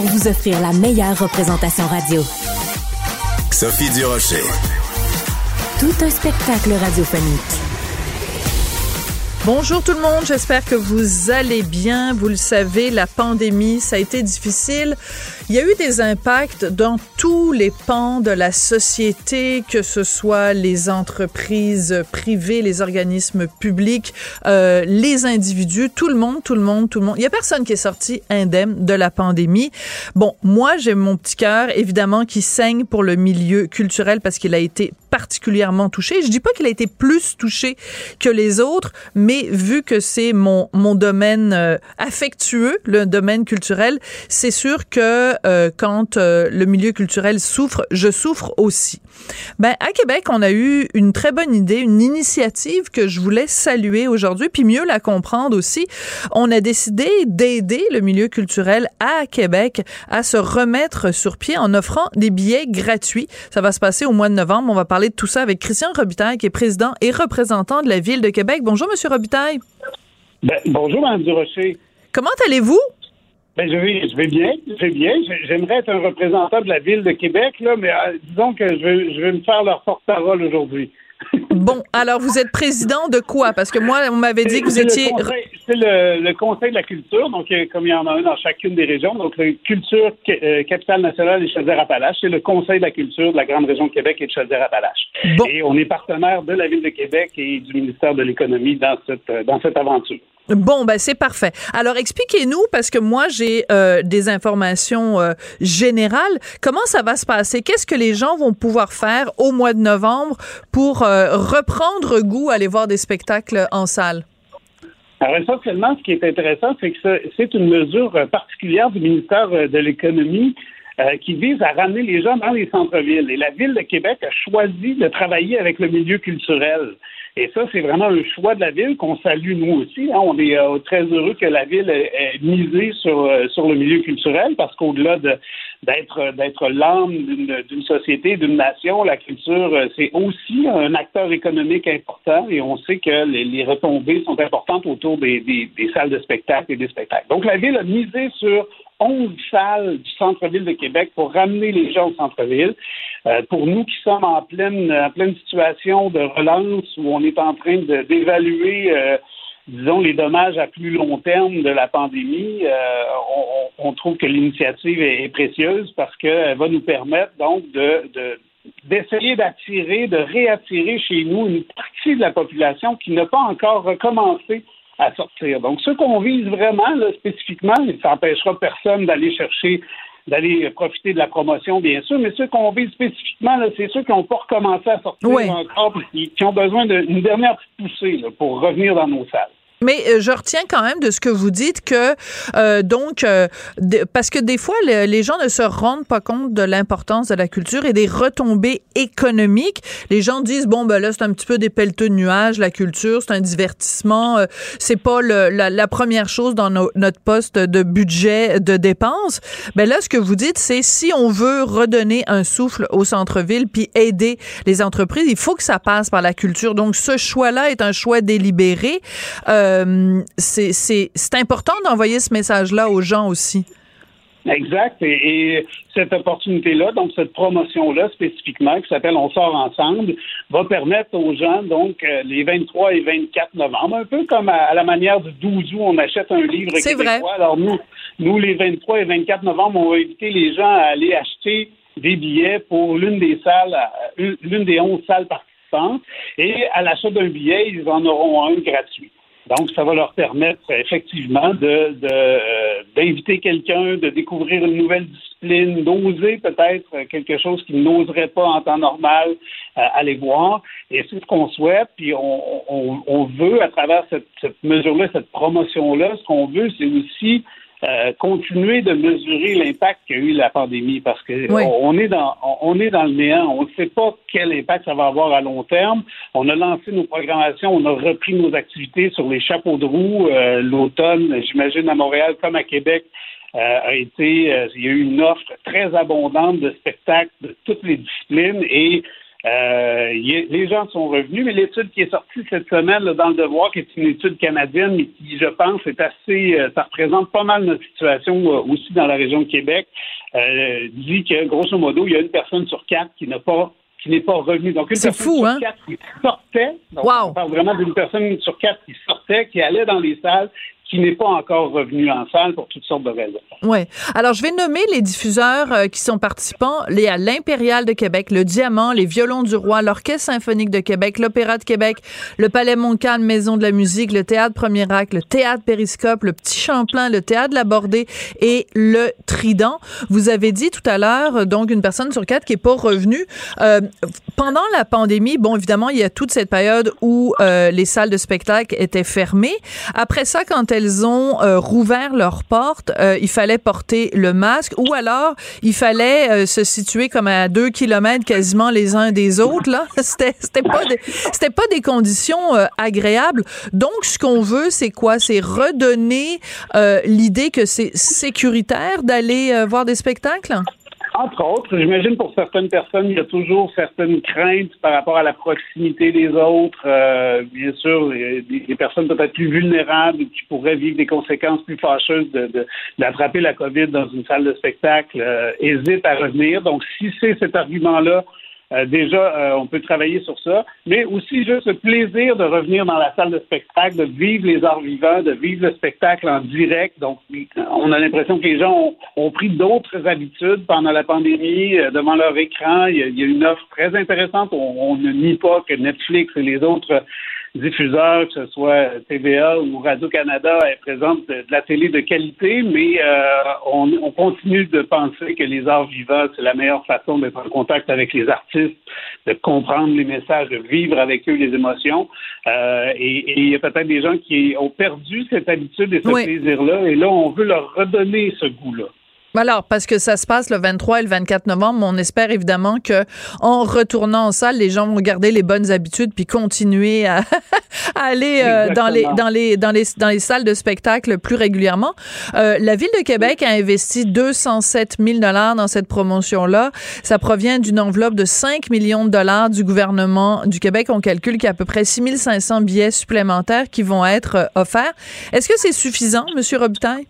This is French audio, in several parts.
pour vous offrir la meilleure représentation radio. Sophie Durocher. Tout un spectacle radiophonique. Bonjour tout le monde, j'espère que vous allez bien. Vous le savez, la pandémie, ça a été difficile. Il y a eu des impacts dans tous les pans de la société, que ce soit les entreprises privées, les organismes publics, euh, les individus, tout le monde, tout le monde, tout le monde. Il y a personne qui est sorti indemne de la pandémie. Bon, moi, j'ai mon petit cœur, évidemment, qui saigne pour le milieu culturel parce qu'il a été particulièrement touché. Je dis pas qu'il a été plus touché que les autres, mais vu que c'est mon, mon domaine euh, affectueux, le domaine culturel, c'est sûr que euh, quand euh, le milieu culturel souffre, je souffre aussi. Ben à Québec, on a eu une très bonne idée, une initiative que je voulais saluer aujourd'hui, puis mieux la comprendre aussi. On a décidé d'aider le milieu culturel à Québec à se remettre sur pied en offrant des billets gratuits. Ça va se passer au mois de novembre. On va parler de tout ça avec Christian Robitaille, qui est président et représentant de la ville de Québec. Bonjour, Monsieur Robitaille. Ben, bonjour, Mme Durocher. Comment allez-vous? Ben, je, vais, je vais bien, je vais bien. J'aimerais être un représentant de la ville de Québec, là, mais euh, disons que je vais, je vais me faire leur porte-parole aujourd'hui. bon, alors vous êtes président de quoi? Parce que moi, on m'avait dit que vous étiez. C'est le, Conseil de la culture, donc euh, comme il y en a un dans chacune des régions, donc le Culture euh, Capitale Nationale et Chaudière-Appalaches, c'est le Conseil de la culture de la Grande Région de Québec et de Chaudière-Appalaches. Et on est partenaire de la ville de Québec et du ministère de l'Économie dans cette, dans cette aventure. Bon, ben c'est parfait. Alors expliquez-nous, parce que moi j'ai euh, des informations euh, générales. Comment ça va se passer? Qu'est-ce que les gens vont pouvoir faire au mois de novembre pour euh, reprendre goût à aller voir des spectacles en salle? Alors essentiellement, ce qui est intéressant, c'est que c'est une mesure particulière du ministère de l'Économie qui vise à ramener les gens dans les centres-villes. Et la ville de Québec a choisi de travailler avec le milieu culturel. Et ça, c'est vraiment un choix de la ville qu'on salue nous aussi. Hein. On est euh, très heureux que la ville ait, misé sur, euh, sur le milieu culturel parce qu'au-delà d'être d'être l'âme d'une société, d'une nation, la culture, euh, c'est aussi un acteur économique important et on sait que les, retombées sont importantes autour des, des, salles de spectacle et des spectacles. Donc la ville a misé sur 11 salles du centre-ville de Québec pour ramener les gens au centre-ville. Euh, pour nous qui sommes en pleine, en pleine situation de relance où on est en train d'évaluer, euh, disons, les dommages à plus long terme de la pandémie, euh, on, trouve que l'initiative est, précieuse parce qu'elle va nous permettre donc de, de d'essayer d'attirer, de réattirer chez nous une partie de la population qui n'a pas encore recommencé à sortir. Donc, ce qu'on vise vraiment, là, spécifiquement, ça n'empêchera personne d'aller chercher, d'aller profiter de la promotion, bien sûr, mais ceux qu'on vise spécifiquement, c'est ceux qui n'ont pas recommencé à sortir encore, qui, qui ont besoin d'une dernière petite poussée pour revenir dans nos salles. Mais euh, je retiens quand même de ce que vous dites que euh, donc euh, parce que des fois les gens ne se rendent pas compte de l'importance de la culture et des retombées économiques. Les gens disent bon ben là c'est un petit peu des pelleteux de nuages la culture, c'est un divertissement, c'est pas le, la, la, première chose dans notre poste de budget de dépenses. Ben là ce que vous dites c'est si on veut redonner un souffle au centre-ville puis aider les entreprises, il faut que ça passe par la culture. Donc ce choix là est un choix délibéré. Euh, euh, c'est important d'envoyer ce message-là aux gens aussi. Exact. Et, cette opportunité-là, donc cette promotion-là spécifiquement, qui s'appelle On sort ensemble, va permettre aux gens, donc euh, les 23 et 24 novembre, un peu comme à, la manière du 12 août, on achète un livre C'est vrai. Alors nous, nous, les 23 et 24 novembre, on va inviter les gens à aller acheter des billets pour l'une des salles, l'une des 11 salles participantes. Et à l'achat d'un billet, ils en auront un gratuit. Donc, ça va leur permettre effectivement de, euh, d'inviter quelqu'un, de découvrir une nouvelle discipline, d'oser peut-être quelque chose qu'ils n'oseraient pas en temps normal euh, aller voir. Et c'est ce qu'on souhaite. Puis on, on, veut, à travers cette, cette mesure-là, cette promotion-là, ce qu'on veut, c'est aussi euh, continuer de mesurer l'impact qu'a eu la pandémie parce que on, est dans on est dans le néant. On ne sait pas quel impact ça va avoir à long terme. On a lancé nos programmations, on a repris nos activités sur les chapeaux de roue euh, l'automne. J'imagine à Montréal comme à Québec. Euh, a été, il y a eu une offre très abondante de spectacles de toutes les disciplines et euh, les gens sont revenus, mais l'étude qui est sortie cette semaine dans le Devoir, qui est une étude canadienne, mais qui, je pense, est assez, euh, ça représente pas mal notre situation euh, aussi dans la région de Québec, dit que grosso modo, il y a une personne sur quatre qui n'a pas qui n'est pas revenue. Donc, une personne sur hein? quatre qui sortait. Donc, On parle vraiment d'une personne sur quatre qui sortait, qui allait dans les salles, qui n'est pas encore revenu en salle pour toutes sortes de raisons. Oui. Alors, je vais nommer les diffuseurs euh, qui sont participants. Les à l'Impérial de Québec, le Diamant, les Violons du Roi, l'Orchestre symphonique de Québec, l'Opéra de Québec, le Palais Montcalm, Maison de la musique, le Théâtre Premier Acte, le Théâtre Périscope, le Petit Champlain, le Théâtre de la Bordée et le Trident. Vous avez dit tout à l'heure, euh, donc, une personne sur quatre qui est pas revenue. Euh, pendant la pandémie, bon, évidemment, il y a toute cette période où les salles de spectacle étaient fermées. Après ça, quand ont euh, rouvert leurs portes, euh, il fallait porter le masque ou alors il fallait euh, se situer comme à deux kilomètres quasiment les uns des autres. Là, c'était pas c'était pas des conditions agréables. Donc, ce qu'on veut, c'est quoi? C'est redonner l'idée que c'est sécuritaire d'aller voir des spectacles? Entre autres, j'imagine pour certaines personnes, il y a toujours certaines craintes par rapport à la proximité des autres. Euh, bien sûr, des, personnes peut-être plus vulnérables qui pourraient vivre des conséquences plus fâcheuses d'attraper la COVID dans une salle de spectacle euh, hésitent à revenir. Donc, si c'est cet argument-là euh, déjà, euh, on peut travailler sur ça, mais aussi juste le plaisir de revenir dans la salle de spectacle, de vivre les arts vivants, de vivre le spectacle en direct. Donc, on a l'impression que les gens ont, pris d'autres habitudes pendant la pandémie euh, devant leur écran. Il y, a, une offre très intéressante. On, on, ne nie pas que Netflix et les autres diffuseurs, que ce soit TVA ou Radio-Canada, est présente de, la télé de qualité, mais euh, on, on, continue de penser que les arts vivants, c'est la meilleure façon d'être en contact avec les artistes, de comprendre les messages, de vivre avec eux les émotions. Euh, et, il y a peut-être des gens qui ont perdu cette habitude et ce plaisir-là, et là, on veut leur redonner ce goût-là. Alors, parce que ça se passe le 23 et le 24 novembre, on espère évidemment que en retournant en salle, les gens vont garder les bonnes habitudes puis continuer à, aller euh, dans les dans les dans les dans les salles de spectacle plus régulièrement. Euh, la ville de Québec a investi 207 000 dollars dans cette promotion là. Ça provient d'une enveloppe de 5 millions de dollars du gouvernement du Québec. On calcule qu'il y a à peu près 6 500 billets supplémentaires qui vont être euh, offerts. Est-ce que c'est suffisant, Monsieur Robitaille?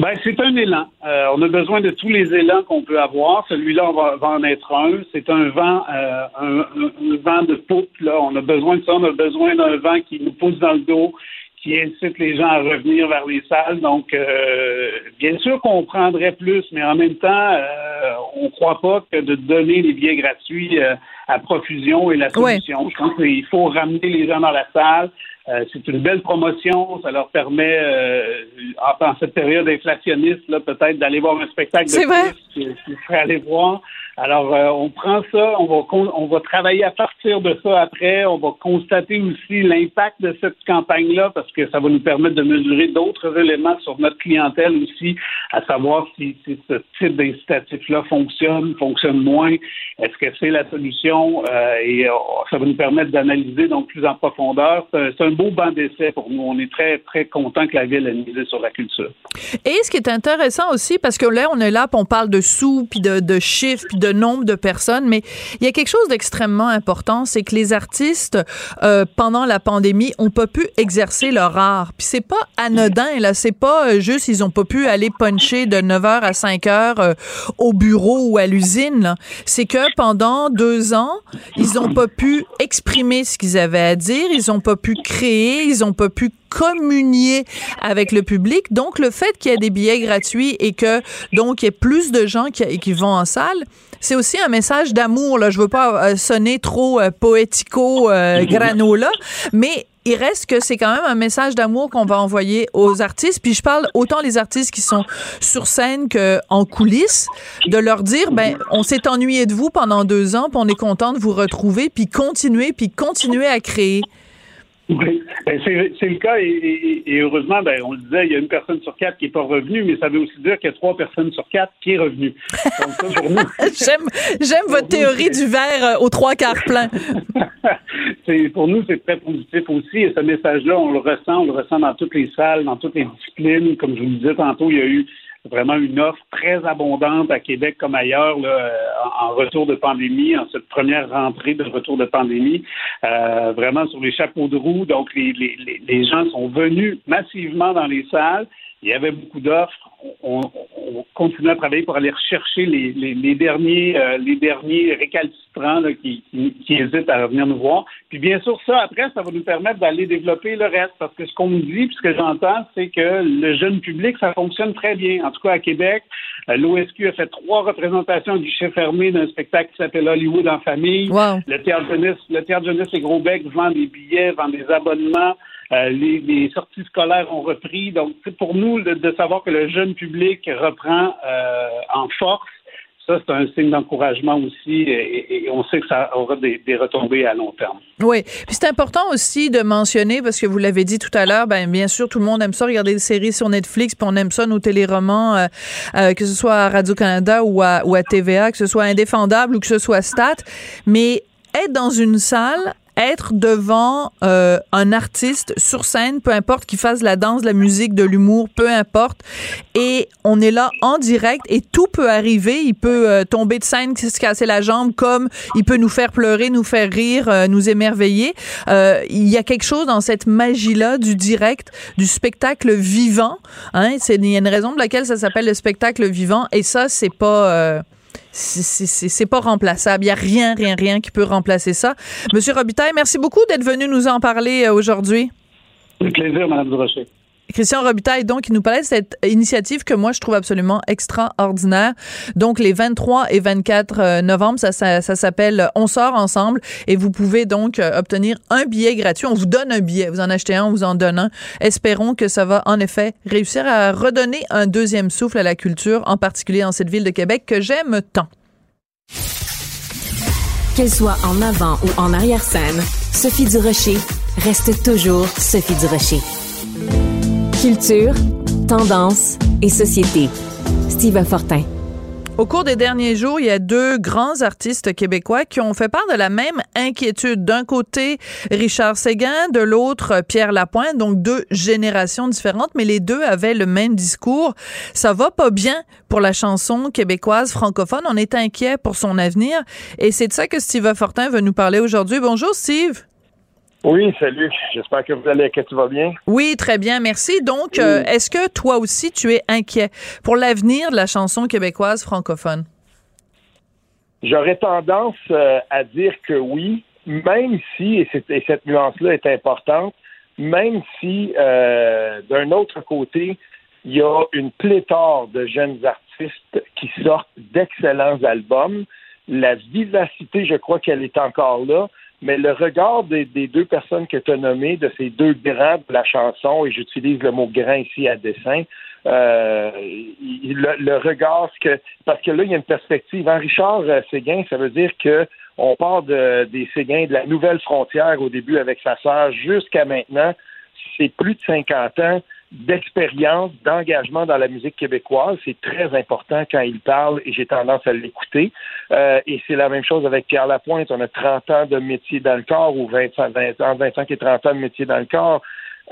Ben, c'est un élan. Euh, on a besoin de tous les élans qu'on peut avoir. Celui-là, on va, en être un. C'est un vent, euh, un, vent de poupe. Là. On a besoin de ça. On a besoin d'un vent qui nous pousse dans le dos, qui incite les gens à revenir vers les salles. Donc, euh, bien sûr qu'on prendrait plus, mais en même temps, on ne croit pas que de donner les billets gratuits à profusion est la solution. Je pense qu'il faut ramener les gens dans la salle. Euh, c'est une belle promotion. Ça leur permet, euh, en, cette période inflationniste, là, peut-être d'aller voir un spectacle de plus qu'ils seraient allés voir. Alors, euh, on prend ça, on va, on va travailler à partir de ça après. On va constater aussi l'impact de cette campagne-là parce que ça va nous permettre de mesurer d'autres éléments sur notre clientèle aussi, à savoir si, si ce type d'incitatif-là fonctionne, fonctionne moins, est-ce que c'est la solution? Euh, et euh, ça va nous permettre d'analyser donc plus en profondeur. C'est un beau banc d'essai pour nous. On est très, très content que la ville ait misé sur la culture. Et ce qui est intéressant aussi, parce que là, on est là, puis on parle de sous, puis de, chiffres, puis de nombre de personnes, mais il y a quelque chose d'extrêmement important, c'est que les artistes, euh, pendant la pandémie, ont pas pu exercer leur art. Puis c'est pas anodin, là, c'est pas euh, juste ils ont pas pu aller puncher de 9h à 5h euh, au bureau ou à l'usine. C'est que pendant deux ans, ils ont pas pu exprimer ce qu'ils avaient à dire, ils ont pas pu créer, ils ont pas pu communier avec le public. Donc, le fait qu'il y ait des billets gratuits et que, donc, il y ait plus de gens qui, qui vont en salle, c'est aussi un message d'amour. Là. Je veux pas euh, sonner trop euh, poético euh, granola, mais il reste que c'est quand même un message d'amour qu'on va envoyer aux artistes. Puis je parle autant les artistes qui sont sur scène qu'en coulisses, de leur dire, ben, on s'est ennuyé de vous pendant deux ans, puis on est content de vous retrouver, puis continuer, puis continuer à créer. Oui, ben, c'est le cas et, heureusement, ben, on le disait, il y a une personne sur quatre qui n'est pas revenue, mais ça veut aussi dire qu'il y a trois personnes sur quatre qui est revenue. J'aime votre théorie du verre euh, aux trois quarts plein. pour nous, c'est très positif aussi et ce message-là, on le ressent, on le ressent dans toutes les salles, dans toutes les disciplines. Comme je vous le disais tantôt, il y a eu vraiment une offre très abondante à Québec comme ailleurs là, en retour de pandémie, en cette première rentrée de retour de pandémie, euh, vraiment sur les chapeaux de roue. Donc, les, les, les gens sont venus massivement dans les salles. Il y avait beaucoup d'offres. On, on, continue à travailler pour aller rechercher les, les, les derniers, euh, les derniers récalcitrants là, qui, qui, qui, hésitent à revenir nous voir. Puis bien sûr, ça, après, ça va nous permettre d'aller développer le reste. Parce que ce qu'on me dit, puis ce que j'entends, c'est que le jeune public, ça fonctionne très bien. En tout cas, à Québec, euh, l'OSQ a fait trois représentations du chef fermé d'un spectacle qui s'appelle Hollywood en famille. Wow. Le théâtre jeunesse, le théâtre jeunesse et Gros-Bec vend des billets, vend des abonnements. Euh, les, sorties scolaires ont repris. Donc, pour nous de, savoir que le jeune public reprend euh, en force. Ça, c'est un signe d'encouragement aussi et, on sait que ça aura des, retombées à long terme. Oui. Puis c'est important aussi de mentionner, parce que vous l'avez dit tout à l'heure, ben, bien sûr, tout le monde aime ça, regarder des séries sur Netflix, puis on aime ça, nos téléromans, euh, que ce soit à Radio-Canada ou à TVA, que ce soit indéfendable ou que ce soit Stat. Mais être dans une salle être devant euh, un artiste sur scène, peu importe qu'il fasse la danse, la musique, de l'humour, peu importe, et on est là en direct et tout peut arriver. Il peut euh, tomber de scène, se casser la jambe, comme il peut nous faire pleurer, nous faire rire, euh, nous émerveiller. Euh, il y a quelque chose dans cette magie-là du direct, du spectacle vivant. Hein? Il y a une raison pour laquelle ça s'appelle le spectacle vivant, et ça c'est pas euh, c'est pas remplaçable. Il n'y a rien, rien, rien qui peut remplacer ça. Monsieur Robitaille, merci beaucoup d'être venu nous en parler aujourd'hui. Un plaisir, Mme Durocher. Christian Robitaille, donc, il nous parlait de cette initiative que moi, je trouve absolument extraordinaire. Donc, les 23 et 24 novembre, ça, s'appelle On sort ensemble et vous pouvez donc obtenir un billet gratuit. On vous donne un billet. Vous en achetez un, on vous en donne un. Espérons que ça va, en effet, réussir à redonner un deuxième souffle à la culture, en particulier dans cette ville de Québec que j'aime tant. Qu'elle soit en avant ou en arrière-scène, Sophie Durocher reste toujours Sophie Durocher. Culture, tendance et société. Steve Fortin. Au cours des derniers jours, il y a deux grands artistes québécois qui ont fait part de la même inquiétude. D'un côté, Richard Séguin, de l'autre, Pierre Lapointe, donc deux générations différentes, mais les deux avaient le même discours. Ça va pas bien pour la chanson québécoise francophone. On est inquiet pour son avenir. Et c'est de ça que Steve Fortin veut nous parler aujourd'hui. Bonjour, Steve. Oui, salut. J'espère que vous allez, que tu vas bien. Oui, très bien, merci. Donc, oui. euh, est-ce que toi aussi tu es inquiet pour l'avenir de la chanson québécoise francophone? J'aurais tendance euh, à dire que oui, même si, et, et cette nuance-là est importante, même si, euh, d'un autre côté, il y a une pléthore de jeunes artistes qui sortent d'excellents albums. La vivacité, je crois qu'elle est encore là mais le regard des, des deux personnes que tu as nommées, de ces deux grands de la chanson, et j'utilise le mot grand ici à dessein, euh, le, regard, que, parce que là, il y a une perspective. En Richard euh, Séguin, ça veut dire que on part de, des Séguins de la nouvelle frontière au début avec sa sœur jusqu'à maintenant. C'est plus de 50 ans d'expérience, d'engagement dans la musique québécoise. C'est très important quand il parle et j'ai tendance à l'écouter. Euh, et c'est la même chose avec Pierre Lapointe. On a 30 ans de métier dans le corps ou 20, 20, 25 et 30 ans de métier dans le corps.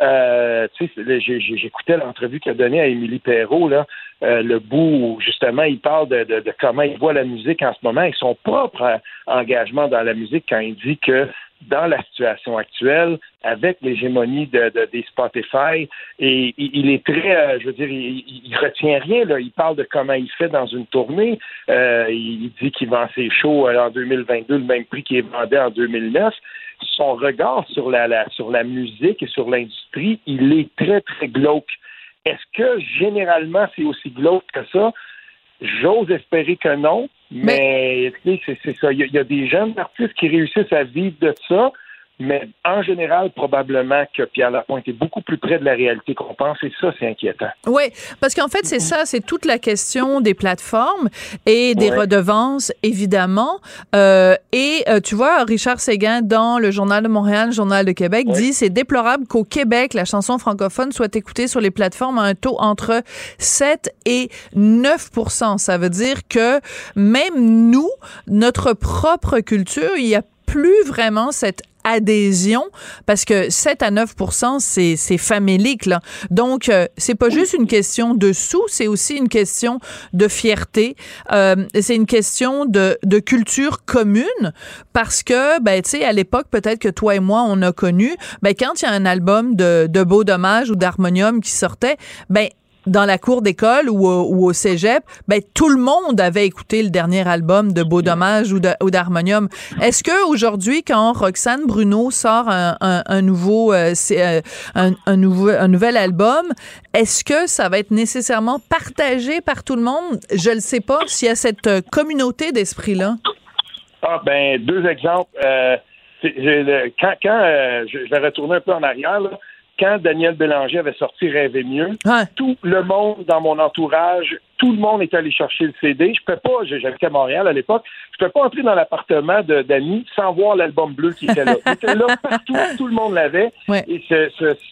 Euh, j'écoutais l'entrevue qu'il a donnée à Émilie Perrault, là, euh, le bout où justement il parle de, de, de, comment il voit la musique en ce moment et son propre engagement dans la musique quand il dit que dans la situation actuelle, avec l'hégémonie de, de, des Spotify, et il, est très, euh, je veux dire, il, retient rien. Il parle de comment il fait dans une tournée. Euh, il dit qu'il vend ses shows euh, en 2022 le même prix qu'il vendait en 2009. Son regard sur la, la sur la musique et sur l'industrie, il est très très glauque. Est-ce que généralement c'est aussi glauque que ça? J'ose espérer que non, mais, c'est ça. Il y, a des jeunes artistes qui réussissent à vivre de ça. Mais en général, probablement que Pierre Lapointe est beaucoup plus près de la réalité qu'on pense et ça, c'est inquiétant. Oui, parce qu'en fait, c'est ça, c'est toute la question des plateformes et des redevances, évidemment. Euh, et euh, tu vois, Richard Séguin, dans le Journal de Montréal, le Journal de Québec, dit c'est déplorable qu'au Québec, la chanson francophone soit écoutée sur les plateformes à un taux entre 7 et 9 Ça veut dire que même nous, notre propre culture, il y a plus vraiment cette adhésion parce que 7 à 9% c'est c'est famélique là. Donc euh, c'est pas juste une question de sous, c'est aussi une question de fierté, euh, c'est une question de, de culture commune parce que ben tu sais à l'époque peut-être que toi et moi on a connu ben quand il y a un album de de Beau Dommage ou d'Harmonium qui sortait, ben dans la cour d'école ou, au cégep, ben, tout le monde avait écouté le dernier album de Beau Dommage ou d'Harmonium. Est-ce que aujourd'hui, quand Roxane Bruno sort un, nouveau, euh, euh, un, nouveau, un nouvel album, est-ce que ça va être nécessairement partagé par tout le monde? Je ne sais pas s'il y a cette euh, communauté d'esprit-là. Ah, ben, deux exemples. quand, quand je vais retourner un peu en arrière, là, quand Daniel Bélanger avait sorti Rêver mieux, tout le monde dans mon entourage, tout le monde est allé chercher le CD. Je peux pas, j'habitais à Montréal à l'époque, je peux pas entrer dans l'appartement d'Annie sans voir l'album bleu qui était là. Il était là partout, tout le monde l'avait. Et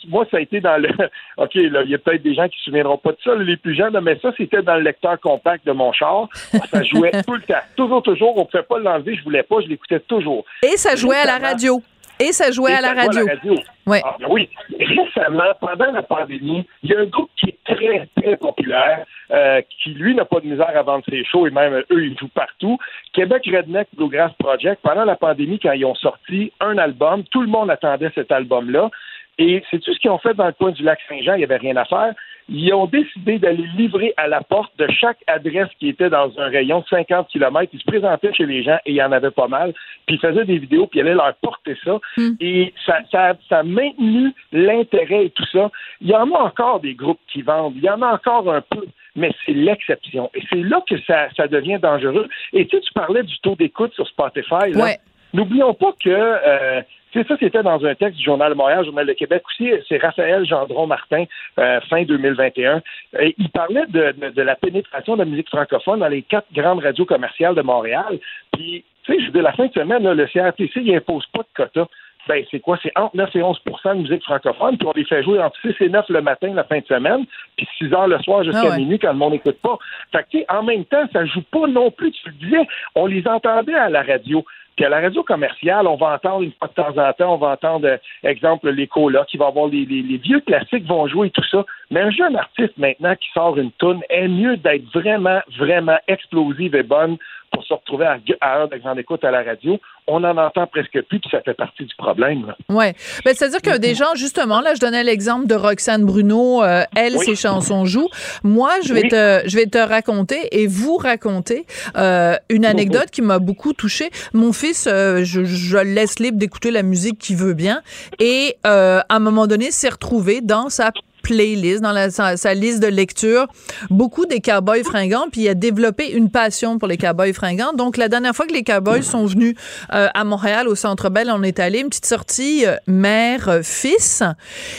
moi, ça a été dans le. OK, là, il y a peut-être des gens qui se souviendront pas de ça, les plus jeunes, mais ça, c'était dans le lecteur compact de mon char. Ça jouait tout le temps. Toujours, toujours. On ne pouvait pas l'enlever, je voulais pas, je l'écoutais toujours. Et ça jouait à la radio. Et ça jouait à la radio. Ah, ben oui. Récemment, pendant la pandémie, il y a un groupe qui est très, très populaire, euh, qui, lui, n'a pas de misère à vendre ses shows, et même eux, ils jouent partout. Québec Redneck Bluegrass Project, pendant la pandémie, quand ils ont sorti un album, tout le monde attendait cet album-là. Et c'est tout ce qu'ils ont fait dans le coin du lac Saint-Jean, il n'y avait rien à faire ils ont décidé d'aller livrer à la porte de chaque adresse qui était dans un rayon de 50 km. Ils se présentaient chez les gens et il y en avait pas mal. Puis ils faisaient des vidéos, puis ils allaient leur porter ça. Hmm. Et ça, ça, ça, a maintenu l'intérêt et tout ça. Il y en a encore des groupes qui vendent. Il y en a encore un peu. Mais c'est l'exception. Et c'est là que ça, ça devient dangereux. Et tu sais, tu parlais du taux d'écoute sur Spotify. Là. N'oublions pas que euh, c'est ça, c'était dans un texte du Journal de Montréal, Journal de Québec aussi. C'est Raphaël Gendron-Martin, euh, fin 2021. Et il parlait de, de, la pénétration de la musique francophone dans les quatre grandes radios commerciales de Montréal. Puis, tu sais, je veux la fin de semaine, le CRTC, il impose pas de quota. Ben, c'est quoi? C'est entre 9 et 11 de musique francophone, puis on les fait jouer entre 6 et 9 le matin, la fin de semaine, puis 6 heures le soir jusqu'à ah minuit quand le monde n'écoute pas. Fait que, en même temps, ça joue pas non plus, tu le disais, on les entendait à la radio. Puis à la radio commerciale, on va entendre une fois de temps en temps, on va entendre, euh, exemple, l'écho là, qui va avoir les, les, vieux classiques vont jouer et tout ça. Mais un jeune artiste maintenant qui sort une toune est mieux d'être vraiment, vraiment explosive et bonne pour se retrouver à, à heure d'écoute à la radio. On en entend presque plus, puis ça fait partie du problème. Oui. Ben, C'est-à-dire que des gens, justement, là, je donnais l'exemple de Roxane Bruno, euh, elle, ses chansons jouent. Moi, je vais, te, je vais te raconter et vous raconter euh, une anecdote qui m'a beaucoup touchée. Mon fils, euh, je, je, le laisse libre d'écouter la musique qu'il veut bien et à un moment donné, s'est retrouvé dans sa playlist, dans la, sa, liste de lecture, beaucoup des cowboys fringants, puis il a développé une passion pour les cowboys fringants. Donc, la dernière fois que les cowboys sont venus euh, à Montréal, au Centre Bell, on est allé, une petite sortie euh, mère-fils.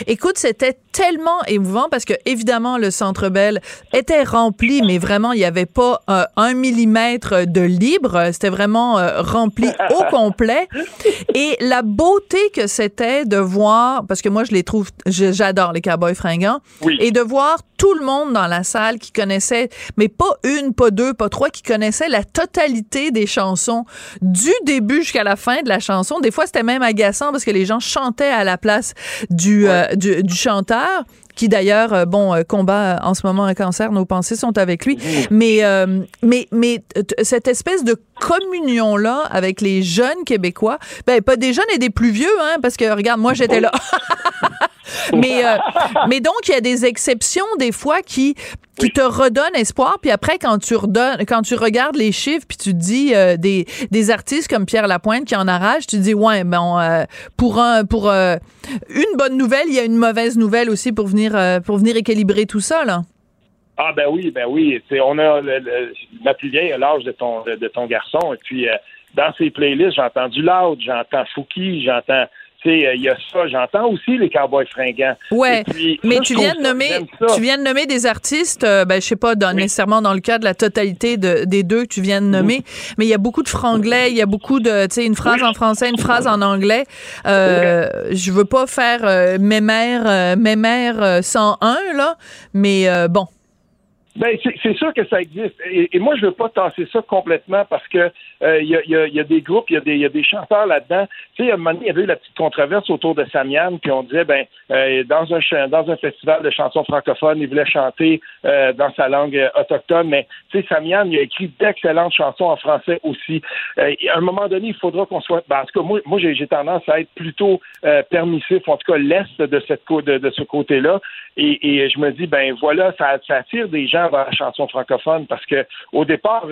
Écoute, c'était tellement émouvant parce que, évidemment, le Centre Bell était rempli, mais vraiment, il n'y avait pas un millimètre de libre. C'était vraiment rempli au complet. Et la beauté que c'était de voir, parce que moi, je les trouve, j'adore les cowboys fringants, et de voir tout le monde dans la salle qui connaissait, mais pas une, pas deux, pas trois, qui connaissait la totalité des chansons du début jusqu'à la fin de la chanson. Des fois, c'était même agaçant parce que les gens chantaient à la place du, euh, du, du chanteur qui d'ailleurs, euh, bon, euh, combat en ce moment un cancer, nos pensées sont avec lui. Mais, euh, mais, mais cette espèce de communion-là avec les jeunes Québécois, ben, pas des jeunes et des plus vieux, hein, parce que regarde, moi, j'étais là. mais, mais donc, il y a des exceptions des fois qui, qui te redonnent espoir. Puis après, quand tu redonnes, quand tu regardes les chiffres, puis tu te dis des, des artistes comme Pierre Lapointe qui en arrache, tu dis ouais, bon, pour un, pour une bonne nouvelle, il y a une mauvaise nouvelle aussi pour venir euh, pour venir équilibrer tout ça, là. Ah ben oui, ben oui. on a ma plus vieille a l'âge de ton de, ton garçon. Et puis euh, dans ses playlists, j'entends du Loud, j'entends Fouki, j'entends euh, il y a ça. J'entends aussi les Cowboys fringants. Ouais. mais tu viens de nommer, tu viens de nommer des artistes. Euh, ben je sais pas nécessairement dans le cas de la totalité des deux que tu viens de nommer, mais il y a beaucoup de franglais, il y a beaucoup de, tu sais, une phrase en français, une phrase en anglais. Euh, Je veux pas faire euh, mes mères, mes mères 101 là, mais bon. Ben, c'est sûr que ça existe. Et, moi, je veux pas tasser ça complètement parce que euh, il y, a, y, a, des groupes, il y, a y a des chanteurs là-dedans. Tu sais, à un moment donné, il y avait eu la petite controverse autour de Samian, puis on disait, ben, euh, dans un dans un festival de chansons francophones, il voulait chanter euh, dans sa langue autochtone, mais tu sais, Samian, il a écrit d'excellentes chansons en français aussi. à un moment donné, il faudra qu'on soit. Ben, en tout cas, moi, moi j'ai tendance à être plutôt permissif, en tout cas l'est de de, de ce côté-là. Et, et je me dis, ben voilà, ça, ça attire des gens vers la chanson francophone parce que au départ,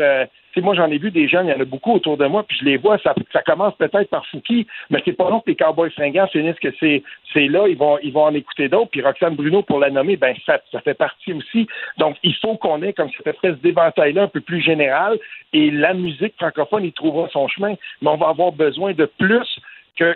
euh, moi j'en ai vu des jeunes, il y en a beaucoup autour de moi, puis je les vois, ça, ça commence peut-être par Fouki, mais c'est pas long que les Cowboys fringants finissent que c'est c'est là, ils vont ils vont en écouter d'autres, puis Roxane Bruno pour la nommer, ben ça, ça fait partie aussi. Donc il faut qu'on ait comme cette espèce d'éventail-là un peu plus général, et la musique francophone, il trouvera son chemin, mais on va avoir besoin de plus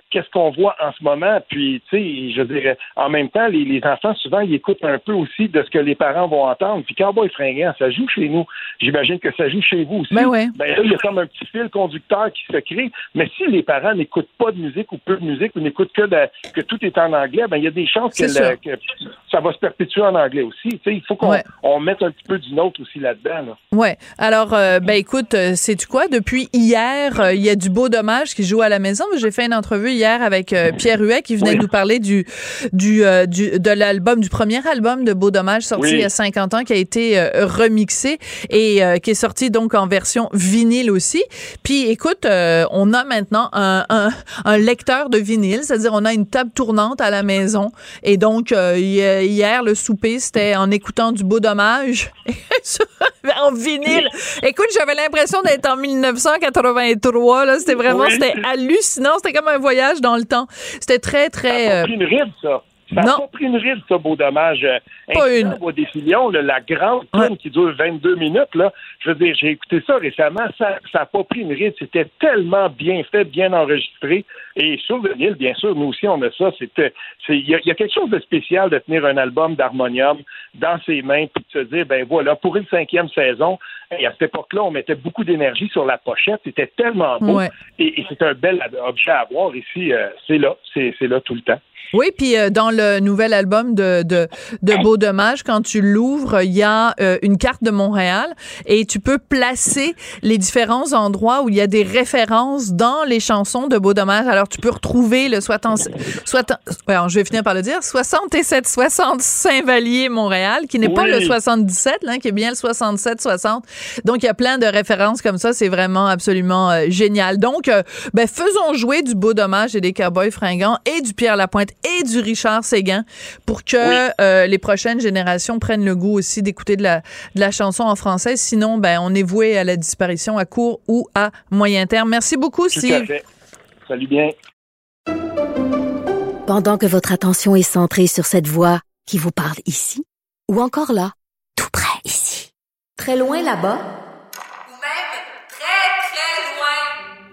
qu'est-ce qu'on voit en ce moment? Puis, tu sais, je dirais, en même temps, les, enfants, souvent, ils écoutent un peu aussi de ce que les parents vont entendre. Puis, Cowboy fringant, ça joue chez nous. J'imagine que ça joue chez vous aussi. Ben, ouais. ben là, il y a comme un petit fil conducteur qui se crée. Mais si les parents n'écoutent pas de musique ou peu de musique ou n'écoutent que, que tout est en anglais, ben il y a des chances que, ça va se perpétuer en anglais aussi. Tu sais, il faut qu'on mette un petit peu du nôtre aussi là-dedans. Là. Ouais. Alors, euh, ben écoute, euh, sais-tu quoi? Depuis hier, euh, il y a du beau dommage qui joue à la maison. J'ai fait une entrevue hier avec euh, Pierre Huet qui venait nous parler du, du, euh, du de l'album, du premier album de Beau Dommage sorti il y a 50 ans qui a été euh, remixé et qui est sorti donc en version vinyle aussi. Puis écoute, on a maintenant un, un, un lecteur de vinyle, c'est-à-dire on a une table tournante à la maison. Et donc hier le souper c'était en écoutant du Beau Dommage en vinyle. Écoute, j'avais l'impression d'être en 1983 là, c'était vraiment c'était hallucinant, c'était comme un voyage dans le temps. C'était très, très. Ça a pris une ride, ça. Ça n'a pas pris une ride, ça, beau dommage. Euh, pas une. Au défilion, la grande tourne qui dure 22 minutes, là, je veux dire, j'ai écouté ça récemment, ça n'a pas pris une ride. C'était tellement bien fait, bien enregistré. Et sur le vinyle, bien sûr, nous aussi, on a ça. C'était, il y, a quelque chose de spécial de tenir un album d'harmonium dans ses mains puis de se dire, ben voilà, pour une cinquième saison, et à cette époque-là, on mettait beaucoup d'énergie sur la pochette. C'était tellement beau. Et, c'est un bel objet à avoir ici. Euh, c'est là. C'est là tout le temps. Oui, puis euh, dans le nouvel album de, de, de Beau Dommage, quand tu l'ouvres, il y a euh, une carte de Montréal et tu peux placer les différents endroits où il y a des références dans les chansons de Beau Dommage. Alors, tu peux retrouver le soit en, soit en, je vais finir par le dire, 67 60 Saint-Vallier, Montréal, qui n'est pas le 77, là, qui est bien le 67 60. Donc, il y a plein de références comme ça. C'est vraiment absolument euh, génial. Donc, ben, faisons jouer du Beau Dommage et des Cowboys fringants et du Pierre Lapointe et du Richard Séguin pour que euh, les prochaines générations prennent le goût aussi d'écouter de la, de la chanson en français. Sinon, ben, on est voué à la disparition à court ou à moyen terme. Merci beaucoup, Tout Steve. Salut bien. Pendant que votre attention est centrée sur cette voix qui vous parle ici ou encore là, tout près ici. Très loin là-bas Ou même très, très loin.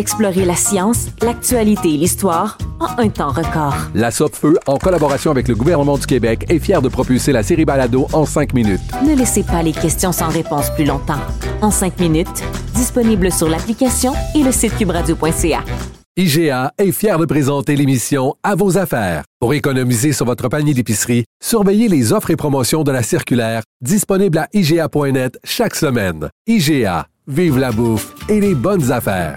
Explorez la science, l'actualité et l'histoire en un temps record. La Feu, en collaboration avec le gouvernement du Québec, est fière de propulser la série Balado en cinq minutes. Ne laissez pas les questions sans réponse plus longtemps. En cinq minutes, disponible sur l'application et le site cubradio.ca. IGA est fier de présenter l'émission À vos affaires. Pour économiser sur votre panier d'épicerie, surveillez les offres et promotions de la circulaire disponible à IGA.net chaque semaine. IGA, vive la bouffe et les bonnes affaires.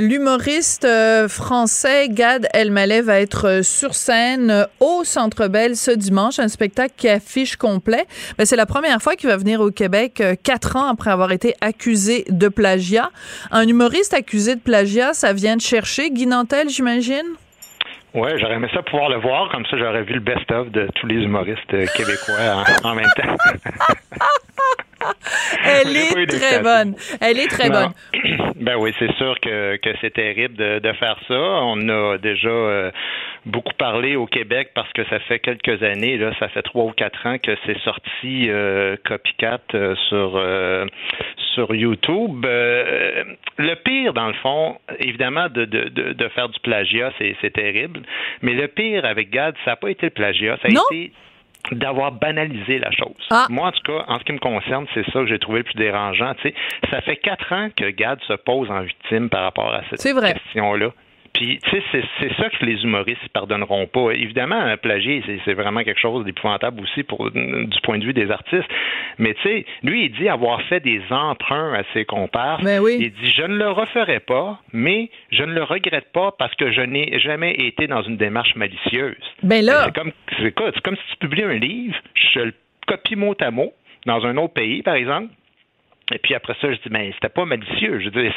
L'humoriste euh, français Gad Elmaleh va être euh, sur scène euh, au Centre Bell ce dimanche, un spectacle qui affiche complet. Ben, c'est la première fois qu'il va venir au Québec quatre ans après avoir été accusé de plagiat. Un humoriste accusé de plagiat, ça vient de chercher Guy Nantel, j'imagine? Ouais, j'aurais aimé ça pouvoir le voir comme ça j'aurais vu le best-of de tous les humoristes québécois en, en même temps. Elle est très bonne. Elle est très Non. bonne. Ben oui, c'est sûr que, que c'est terrible de, de faire ça. On a déjà euh, beaucoup parlé au Québec parce que ça fait quelques années, là, ça fait trois ou quatre ans que c'est sorti euh, Copycat euh, sur euh, sur YouTube. Euh, le pire, dans le fond, évidemment, de, de, de, de faire du plagiat, c'est, c'est terrible. Mais le pire avec Gad, ça n'a pas été le plagiat, ça a Non? été d'avoir banalisé la chose. Ah. Moi, en tout cas, en ce qui me concerne, c'est ça que j'ai trouvé le plus dérangeant. Ça fait quatre ans que Gad se pose en victime par rapport à cette C'est vrai. question-là. Puis, tu sais, c'est, ça que les humoristes ne pardonneront pas. Évidemment, un plagier, c'est, vraiment quelque chose d'épouvantable aussi pour, du point de vue des artistes. Mais, tu sais, lui, il dit avoir fait des emprunts à ses compères. Ben oui. Il dit, je ne le referai pas, mais je ne le regrette pas parce que je n'ai jamais été dans une démarche malicieuse. Ben là, C'est comme, comme si tu publies un livre, je le copie mot à mot dans un autre pays, par exemple. Et puis après ça, je dis, mais c'était pas malicieux. Je dis,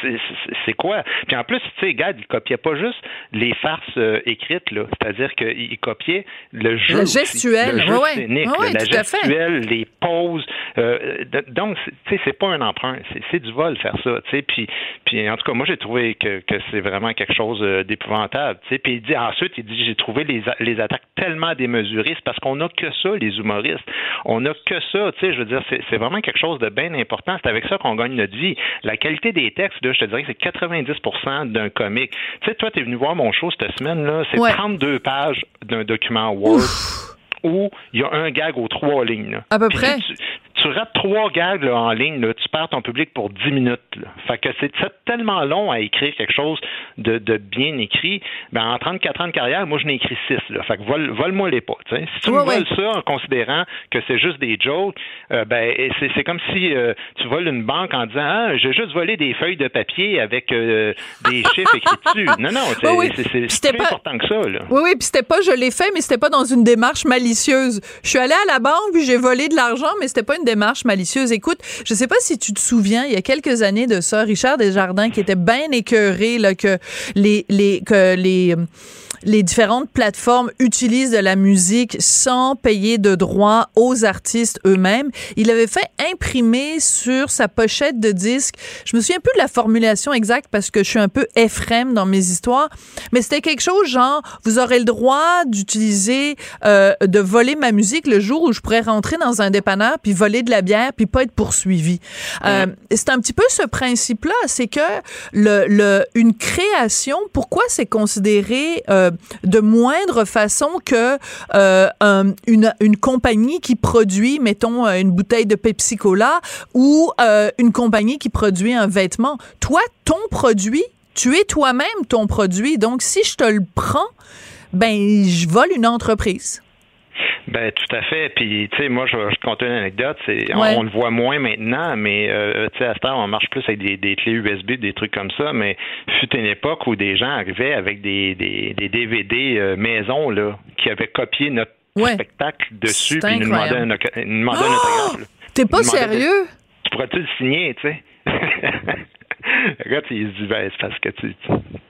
c'est- quoi? Puis en plus, tu sais, Gad, il copiait pas juste les farces euh, écrites, là. C'est-à-dire qu'il il copiait le jeu. Le gestuel, ouais, la gestuelle, les pauses. euh, donc, tu sais, c'est pas un emprunt. C'est- du vol faire ça, tu sais. Puis, puis en tout cas, moi, j'ai trouvé que, que c'est vraiment quelque chose euh, d'épouvantable, tu sais. Puis il dit, ensuite, il dit, j'ai trouvé les, les attaques tellement démesurées. C'est parce qu'on a que ça, les humoristes. On a que ça, tu sais. Je veux dire, c'est vraiment quelque chose de bien important. C'est avec ça qu'on gagne notre vie. La qualité des textes, là, je te dirais que c'est 90% d'un comique. Tu sais, toi, tu es venu voir mon show cette semaine-là. C'est Ouais. 32 pages d'un document Word où il y a un gag aux trois lignes. là. À peu près. Tu, tu rates trois gags là, en ligne, là, tu perds ton public pour 10 minutes. là. Fait que c'est tellement long à écrire quelque chose de, de bien écrit. Ben, en 34 ans de carrière, moi, je n'ai écrit 6. Là. Fait que vole, vole-moi les pas. Si tu me voles ça en considérant que c'est juste des jokes, euh, ben, c'est c'est comme si euh, tu voles une banque en disant ah, j'ai juste volé des feuilles de papier avec euh, des chiffres écrits dessus. Non, non, c'est Oui, oui. c'est- c'est- C'était c'est plus pas- important que ça. Là. Oui, oui, puis c'était pas je l'ai fait, mais c'était pas dans une démarche malicieuse. Je suis allée à la banque, puis j'ai volé de l'argent, mais c'était pas une démarche malicieuse. Écoute, je sais pas si tu te souviens, il y a quelques années de ça, Richard Desjardins qui était bien écœuré là, que les les que les les différentes plateformes utilisent de la musique sans payer de droits aux artistes eux-mêmes. Il avait fait imprimer sur sa pochette de disque, je me souviens plus de la formulation exacte parce que je suis un peu Ephrem dans mes histoires, mais c'était quelque chose genre, vous aurez le droit d'utiliser, euh, de voler ma musique le jour où je pourrais rentrer dans un dépanneur puis voler de la bière puis pas être poursuivi. Euh, c'est un petit peu ce principe-là, c'est que le, le, une création, pourquoi c'est considéré euh, de moindre façon que euh, un- une, une compagnie qui produit, mettons, euh, une bouteille de Pepsi Cola ou euh, une compagnie qui produit un vêtement. Toi, ton produit, tu es toi-même ton produit. Donc, si je te le prends, ben, je vole une entreprise. Ben tout à fait. Puis tu sais, moi je vais te conter une anecdote. C'est on- Ouais. on, le voit moins maintenant, mais euh, tu sais à cette heure on marche plus avec des, des clés USB, des trucs comme ça. Mais fut une époque où des gens arrivaient avec des, des, des DVD euh, maison là, qui avaient copié notre Ouais. spectacle dessus, puis nous demandaient un, nous demandaient un Oh! autographe. T'es pas de- sérieux? Tu pourrais-tu le signer, tu sais? Le gars, il se dit, ben, c'est parce que tu, tu,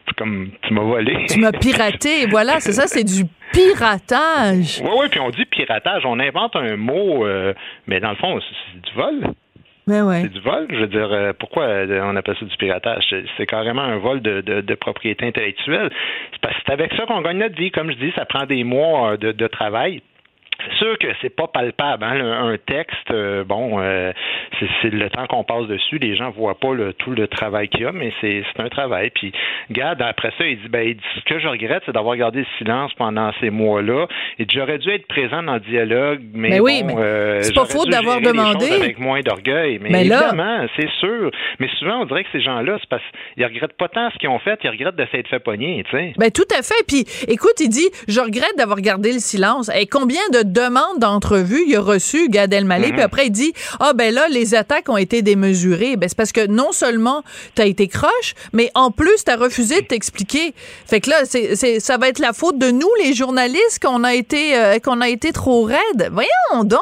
tu- comme, tu m'as volé. Tu m'as piraté. Voilà, c'est ça, c'est du piratage. Oui, oui, puis on dit piratage. On invente un mot, euh, mais dans le fond, c'est du vol. Ouais. C'est du vol. Je veux dire, euh, pourquoi euh, on appelle ça du piratage? C'est- carrément un vol de, de, de propriété intellectuelle. C'est parce que c'est avec ça qu'on gagne notre vie. Comme je dis, ça prend des mois de, de travail. C'est sûr que c'est pas palpable. Hein? Le- Un texte, euh, bon, euh, c'est le temps qu'on passe dessus. Les gens voient pas le, tout le travail qu'il y a, mais c'est un travail. Puis, regarde, après ça, il dit, ben, il dit, ce que je regrette, c'est d'avoir gardé le silence pendant ces mois-là. Et j'aurais dû être présent dans le dialogue, mais, Mais oui, bon, euh, c'est pas dû d'avoir demandé. Avec moins d'orgueil. Mais, Mais là- évidemment, c'est sûr. Mais souvent, on dirait que ces gens-là, c'est parce qu'ils regrettent pas tant ce qu'ils ont fait, ils regrettent de s'être fait pogner, tu sais. Ben tout à fait. Puis écoute, il dit, je regrette d'avoir gardé le silence. Et combien de demandes d'entrevue il a reçu Gad Elmaleh Mhm. Puis après il dit, ah ben là les attaques ont été démesurées. Ben c'est parce que non seulement t'as été croche, mais en plus t'as refusé de t'expliquer. Fait que là, c'est, c'est, ça va être la faute de nous les journalistes qu'on a été euh, qu'on a été trop raides. Voyons donc.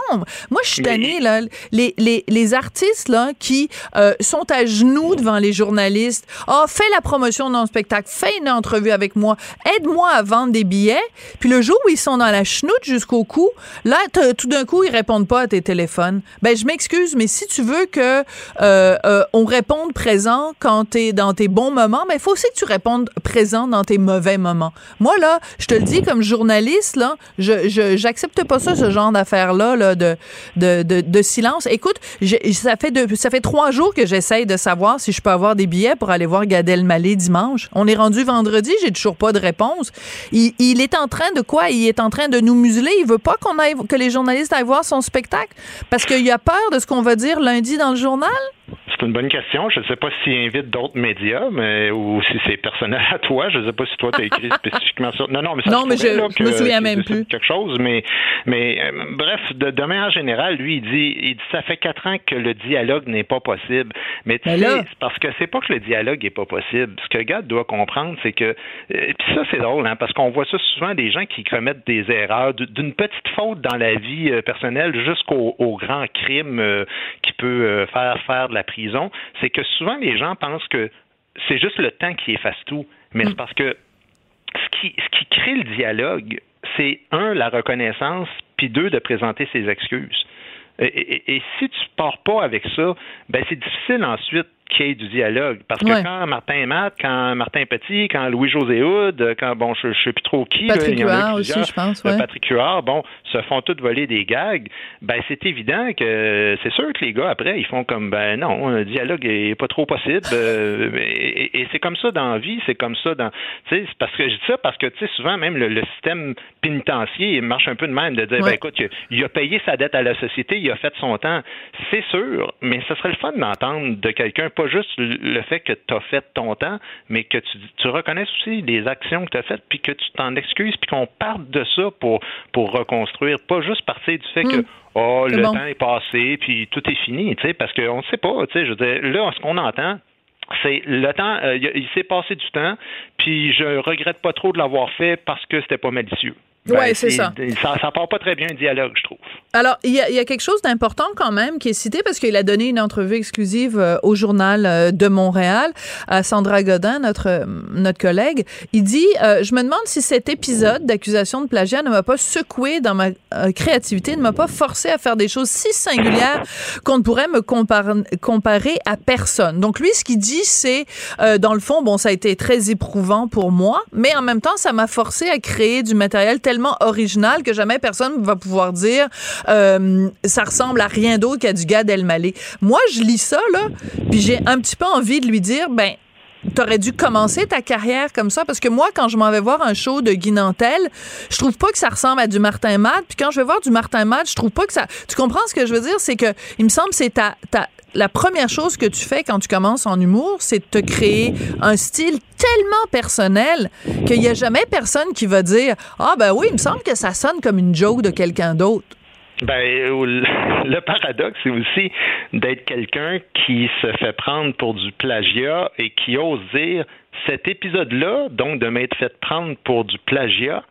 Moi je suis tannée là. Les, les, les artistes là qui euh, sont à genoux devant les journalistes. Ah, fais la promotion de mon spectacle, fais une entrevue avec moi, aide-moi à vendre des billets. Puis le jour où ils sont dans la chenoute jusqu'au cou, là, tout d'un coup, ils répondent pas à tes téléphones. Ben, je m'excuse, mais si tu veux que euh, euh, on réponde présent quand t'es dans tes bons moments, ben, il faut aussi que tu répondes présent dans tes mauvais moments. Moi, là, je te le dis, comme journaliste, là, je, j'accepte pas ça, ce genre d'affaires-là, là, de, de, de, de silence. Écoute, ça fait ça fait trois jours que j'essaye de savoir si je peux avoir des billets pour aller voir Gad Elmaleh dimanche. On est rendu vendredi, j'ai toujours pas de réponse. Il, il est en train de quoi? Il est en train de nous museler. Il veut pas qu'on que les journalistes aillent voir son spectacle? Parce qu'il a peur de ce qu'on va dire lundi dans le journal? C'est une bonne question. Je ne sais pas s'il invite d'autres médias, mais ou si c'est personnel à toi. Je ne sais pas si toi tu as écrit spécifiquement sur. Non, non, mais ça Non, mais je- là, je me souviens même plus. Quelque chose, mais mais euh, bref, de, de manière générale, lui, il dit, il dit ça fait quatre ans que le dialogue n'est pas possible. Mais tu Mais sais, là- parce que c'est pas que le dialogue est pas possible. Ce que Gad doit comprendre, c'est que euh, puis ça c'est drôle, hein, parce qu'on voit ça souvent des gens qui commettent des erreurs d'une petite faute dans la vie euh, personnelle jusqu'au au grand crime euh, qui peut euh, faire faire de la prison. C'est que souvent les gens pensent que c'est juste le temps qui efface tout, mais c'est parce que ce qui, ce qui crée le dialogue, c'est un, la reconnaissance, puis deux, de présenter ses excuses. Et, et- et si tu pars pas avec ça, ben c'est difficile ensuite qu'il y ait du dialogue. Parce que Ouais. quand Martin Matt, quand Martin Petit, quand Louis-José Houd, quand, bon, je, je sais plus trop qui, là, Patrick il y en a Huard aussi, je pense, euh, ouais. Patrick Huard, bon, se font toutes voler des gags, ben c'est évident que c'est sûr que les gars, après, ils font comme, ben non, un dialogue est pas trop possible. euh, et et- et c'est comme ça dans la vie, c'est comme ça dans... Tu sais, parce que je dis ça parce que, tu sais, souvent, même le, le système pénitentiaire, il marche un peu de même, de dire, Ouais. ben écoute, il a, il a payé sa dette à la société, il a fait son temps. C'est sûr, mais ce serait le fun d'entendre de quelqu'un, pas juste le fait que tu as fait ton temps, mais que tu, tu reconnaisses aussi les actions que tu as faites, puis que tu t'en excuses, puis qu'on parte de ça pour, pour reconstruire, pas juste partir du fait que Mm. oh, le bon. temps est passé, puis tout est fini, tu sais, parce qu'on ne sait pas, tu sais, je veux dire, là, ce qu'on entend, c'est le temps, euh, il, il s'est passé du temps, puis je regrette pas trop de l'avoir fait parce que c'était pas malicieux. Ouais, c'est ça. ça. Ça part pas très bien un dialogue, je trouve. Alors, il y, a, il y a quelque chose d'important quand même qui est cité parce qu'il a donné une entrevue exclusive euh, au journal euh, de Montréal à Sandra Godin, notre, euh, notre collègue. Il dit euh, Je me demande si cet épisode d'accusation de plagiat ne m'a pas secoué dans ma créativité, ne m'a pas forcé à faire des choses si singulières qu'on ne pourrait me compar- comparer à personne. Donc, lui, ce qu'il dit, c'est dans le fond, bon, ça a été très éprouvant pour moi, mais en même temps, ça m'a forcé à créer du matériel tellement original que jamais personne va pouvoir dire Euh, ça ressemble à rien d'autre qu'à du Gad Elmaleh. Moi, je lis ça, là, puis j'ai un petit peu envie de lui dire, ben, T'aurais dû commencer ta carrière comme ça parce que moi, quand je m'en vais voir un show de Guy Nantel, je trouve pas que ça ressemble à du Martin Matt. Puis quand je vais voir du Martin Matt, je trouve pas que ça. Tu comprends ce que je veux dire? C'est que il me semble c'est ta la première chose que tu fais quand tu commences en humour, c'est de te créer un style tellement personnel qu'il n'y a jamais personne qui va dire Ah, ben oui, il me semble que ça sonne comme une joke de quelqu'un d'autre. Ben, le paradoxe, c'est aussi d'être quelqu'un qui se fait prendre pour du plagiat et qui ose dire cet épisode-là, donc de m'être fait prendre pour du plagiat,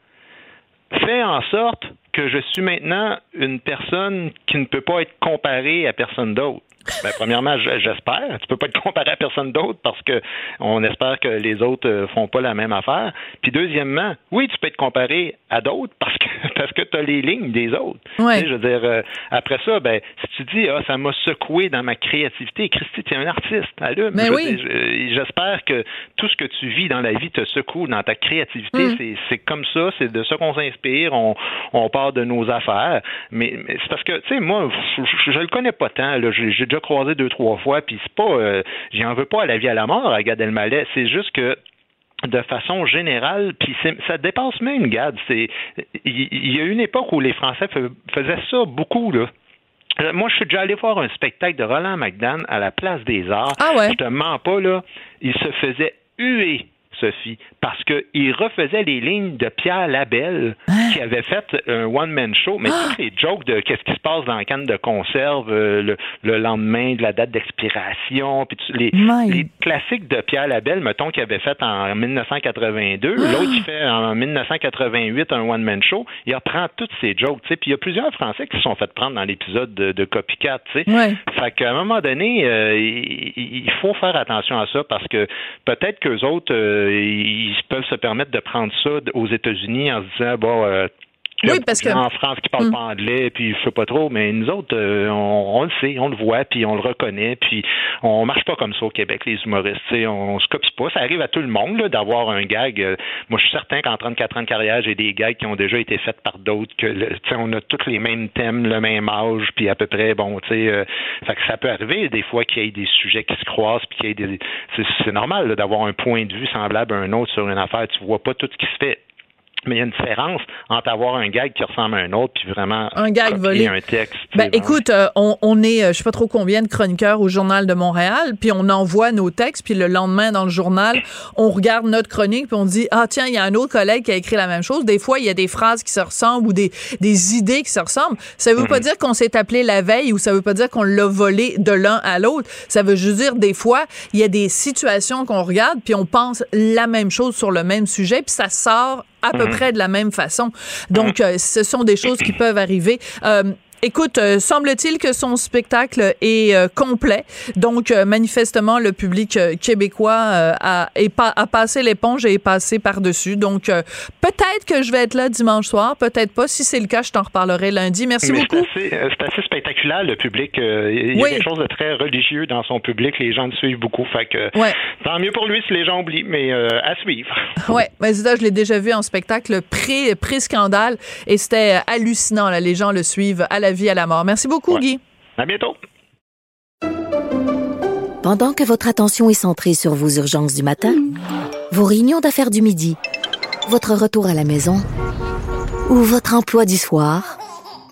fait en sorte que je suis maintenant une personne qui ne peut pas être comparée à personne d'autre. Ben, premièrement, j'espère. Tu peux pas te comparer à personne d'autre parce que on espère que les autres euh, font pas la même affaire. Puis deuxièmement, oui, tu peux te comparer à d'autres parce que parce que tu as les lignes des autres. Ouais. je veux dire, euh, après ça, ben, si tu dis ah ça m'a secoué dans ma créativité, Christy, tu es un artiste, allume. Mais oui. J'espère que tout ce que tu vis dans la vie te secoue dans ta créativité. Mm. C'est comme ça, c'est de ça qu'on s'inspire. On, on part de nos affaires. Mais, mais c'est parce que tu sais, moi, je, je, je, le connais pas tant. J'ai déjà croisé deux, trois fois, puis c'est pas, euh, j'en veux pas à la vie à la mort à Gad Elmaleh. C'est juste que de façon générale, puis ça dépasse même Gad. C'est, il y, a une époque où les Français faisaient ça beaucoup là. Euh, moi, je suis déjà allé voir un spectacle de Roland McDan à la Place des Arts. Ah ouais? Je te mens pas, là. Il se faisait huer Sophie, parce qu'il refaisait les lignes de Pierre Labelle, qui avait fait un one-man show, mais tous les jokes de qu'est-ce qui se passe dans la canne de conserve euh, le, le, lendemain de la date d'expiration, puis les, les, classiques de Pierre Labelle, mettons, qu'il avait fait en 1982, l'autre qui fait en 1988 un one-man show, il reprend toutes ces jokes, puis il y a plusieurs Français qui se sont fait prendre dans l'épisode de, de Copycat, tu sais. Ouais. Fait qu'à un moment donné, euh, il, il, faut faire attention à ça parce que peut-être qu'eux autres, euh, ils peuvent se permettre de prendre ça aux États-Unis en se disant bon. Oui, parce que en France qui parle Mm. pas anglais, puis je sais pas trop, mais nous autres, euh, on, on, le sait, on le voit, puis on le reconnaît, puis on marche pas comme ça au Québec, les humoristes. T'sais, on, on se copie pas. Ça arrive à tout le monde là, d'avoir un gag. Euh, moi, je suis certain qu'en 34 ans de carrière, j'ai des gags qui ont déjà été faits par d'autres. Que le, on a tous les mêmes thèmes, le même âge, puis à peu près, bon, tu sais, euh, fait que ça peut arriver des fois qu'il y ait des sujets qui se croisent, puis qu'il y ait des. C'est normal d'avoir un point de vue semblable à un autre sur une affaire. Tu vois pas tout ce qui se fait. Mais il y a une différence entre avoir un gag qui ressemble à un autre puis vraiment un gag volé. un texte. Ben, écoute, euh, on, on, est, je sais pas trop combien de chroniqueurs au Journal de Montréal, puis on envoie nos textes, puis le lendemain dans le journal, on regarde notre chronique, puis on dit ah tiens, il y a un autre collègue qui a écrit la même chose. Des fois, il y a des phrases qui se ressemblent ou des, des idées qui se ressemblent. Ça veut mm -hmm. pas dire qu'on s'est appelé la veille ou ça veut pas dire qu'on l'a volé de l'un à l'autre. Ça veut juste dire des fois, il y a des situations qu'on regarde, puis on pense la même chose sur le même sujet, puis ça sort à peu mmh. près de la même façon. Donc, euh, ce sont des choses qui peuvent arriver. Euh, Écoute, euh, semble-t-il que son spectacle est euh, complet. Donc, euh, manifestement, le public québécois a, est pas, a passé l'éponge et est passé par-dessus. Donc, peut-être que je vais être là dimanche soir, peut-être pas. Si c'est le cas, je t'en reparlerai lundi. Merci Mais beaucoup. C'est assez, assez, spectaculaire, le public. il y a oui. quelque chose de très religieux dans son public. Les gens le suivent beaucoup. Fait que, ouais. tant mieux pour lui si les gens oublient, mais à suivre. Oui, mais ça, je l'ai déjà vu en spectacle pré-scandale et c'était hallucinant. Là. Les gens le suivent à la vie, à la mort. Merci beaucoup, ouais. Guy. À bientôt. Pendant que votre attention est centrée sur vos urgences du matin, vos réunions d'affaires du midi, votre retour à la maison ou votre emploi du soir,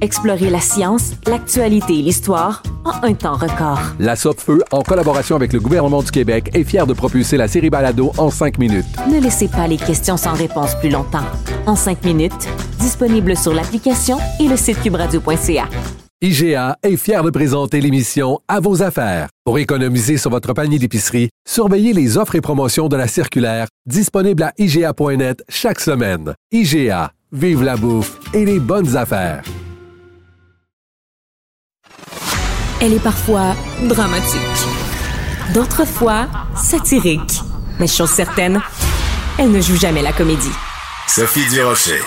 Explorez la science, l'actualité et l'histoire en un temps record. La Feu, en collaboration avec le gouvernement du Québec, est fière de propulser la série Balado en cinq minutes. Ne laissez pas les questions sans réponse plus longtemps. En cinq minutes, disponible sur l'application et le site cubradio.ca. IGA est fier de présenter l'émission À vos affaires. Pour économiser sur votre panier d'épicerie, surveillez les offres et promotions de la circulaire disponible à IGA.net chaque semaine. IGA, vive la bouffe et les bonnes affaires. Elle est parfois dramatique, d'autres fois satirique. Mais chose certaine, elle ne joue jamais la comédie. Sophie Durocher.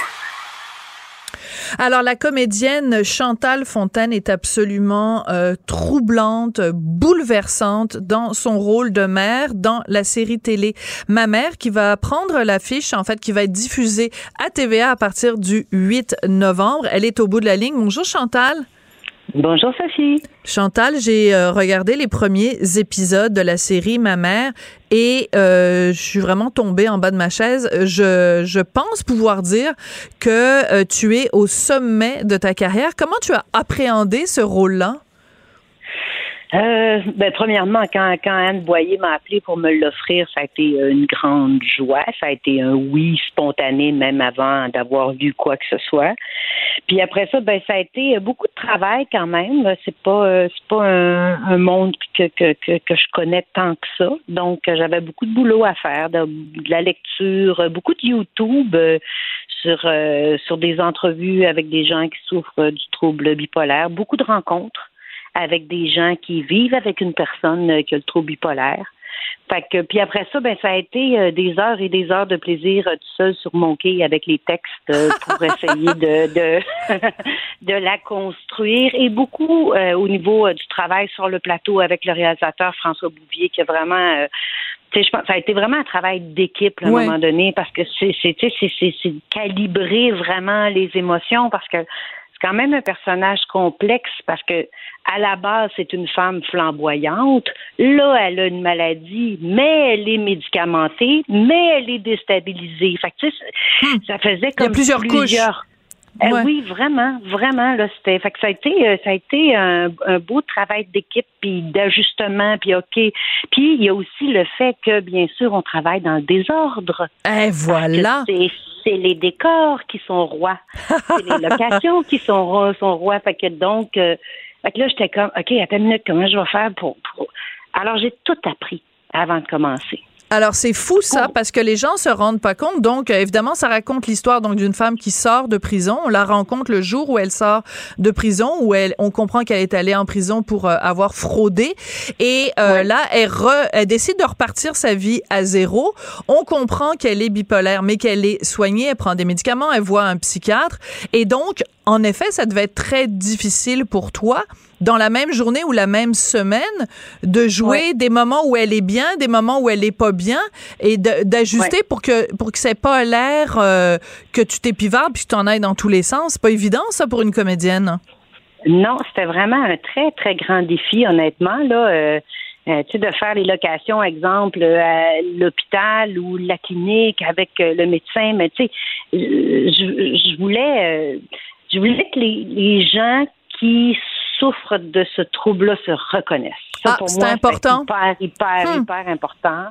Alors, la comédienne Chantal Fontaine est absolument euh, troublante, bouleversante dans son rôle de mère dans la série télé Ma mère, qui va prendre l'affiche, en fait, qui va être diffusée à TVA à partir du 8 novembre. Elle est au bout de la ligne. Bonjour, Chantal. Bonjour Sophie. Chantal, j'ai euh, regardé les premiers épisodes de la série Ma mère et euh, je suis vraiment tombée en bas de ma chaise. Je, je pense pouvoir dire que euh, tu es au sommet de ta carrière. Comment tu as appréhendé ce rôle-là? Euh, ben, premièrement, quand, quand Anne Boyer m'a appelé pour me l'offrir, ça a été une grande joie. Ça a été un oui spontané, même avant d'avoir vu quoi que ce soit. Puis après ça, ben, ça a été beaucoup de travail quand même. C'est pas, c'est pas un, monde que, que, que, que, je connais tant que ça. Donc, j'avais beaucoup de boulot à faire, de, de la lecture, beaucoup de YouTube euh, sur, euh, sur des entrevues avec des gens qui souffrent du trouble bipolaire, beaucoup de rencontres avec des gens qui vivent avec une personne euh, qui a le trouble bipolaire. Fait que, puis après ça, ben ça a été euh, des heures et des heures de plaisir euh, tout seul sur mon quai avec les textes pour essayer de de, de la construire et beaucoup au niveau du travail sur le plateau avec le réalisateur François Bouvier qui a vraiment je pense, ça a été vraiment un travail d'équipe à un moment donné parce que c'est c'est c'est calibrer vraiment les émotions parce que quand même un personnage complexe parce que à la base, c'est une femme flamboyante. Là, elle a une maladie, mais elle est médicamentée, mais elle est déstabilisée. Fait que, hmm. ça faisait comme plusieurs, couches. Euh, oui, vraiment, vraiment. Là, c'était, fait que ça a été, euh, ça a été un, beau travail d'équipe, puis d'ajustement, puis ok. Puis il y a aussi le fait que, bien sûr, on travaille dans le désordre. Et voilà. C'est, les décors qui sont rois, c'est les locations qui sont, sont rois. Fait que donc, euh, fait que là, j'étais comme, ok, attends une minute, comment je vais faire pour... pour... Alors j'ai tout appris avant de commencer. Alors c'est fou ça parce que les gens se rendent pas compte. Donc euh, évidemment ça raconte l'histoire donc d'une femme qui sort de prison. On la rencontre le jour où elle sort de prison où elle on comprend qu'elle est allée en prison pour euh, avoir fraudé et euh, là elle, elle décide de repartir sa vie à zéro. On comprend qu'elle est bipolaire mais qu'elle est soignée, elle prend des médicaments, elle voit un psychiatre et donc en effet, ça devait être très difficile pour toi dans la même journée ou la même semaine de jouer des moments où elle est bien, des moments où elle est pas bien et d'ajuster pour que pour que c'est pas l'air euh, que tu t'épivardes puis que tu en ailles dans tous les sens. C'est pas évident ça pour une comédienne? Non, c'était vraiment un très très grand défi honnêtement là. Euh, euh, tu sais, de faire les locations, exemple, à l'hôpital ou la clinique avec le médecin, mais tu sais, je, je, voulais, je voulais que les, les gens qui souffrent de ce trouble-là se reconnaissent. Ça, ah, c'est important. hyper, hyper, hmm. hyper important.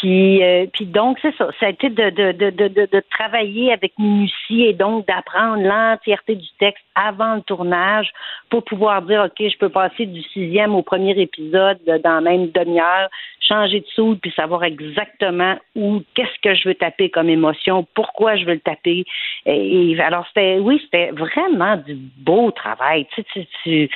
Puis, euh, donc, c'est ça. Ça a été de, de, de, de, de travailler avec minutie et donc d'apprendre l'entièreté du texte avant le tournage pour pouvoir dire, OK, je peux passer du sixième au premier épisode dans la même demi-heure, changer de soude puis savoir exactement où, qu'est-ce que je veux taper comme émotion, pourquoi je veux le taper. Et, alors, c'était, oui, c'était vraiment du beau travail. Tu tu, tu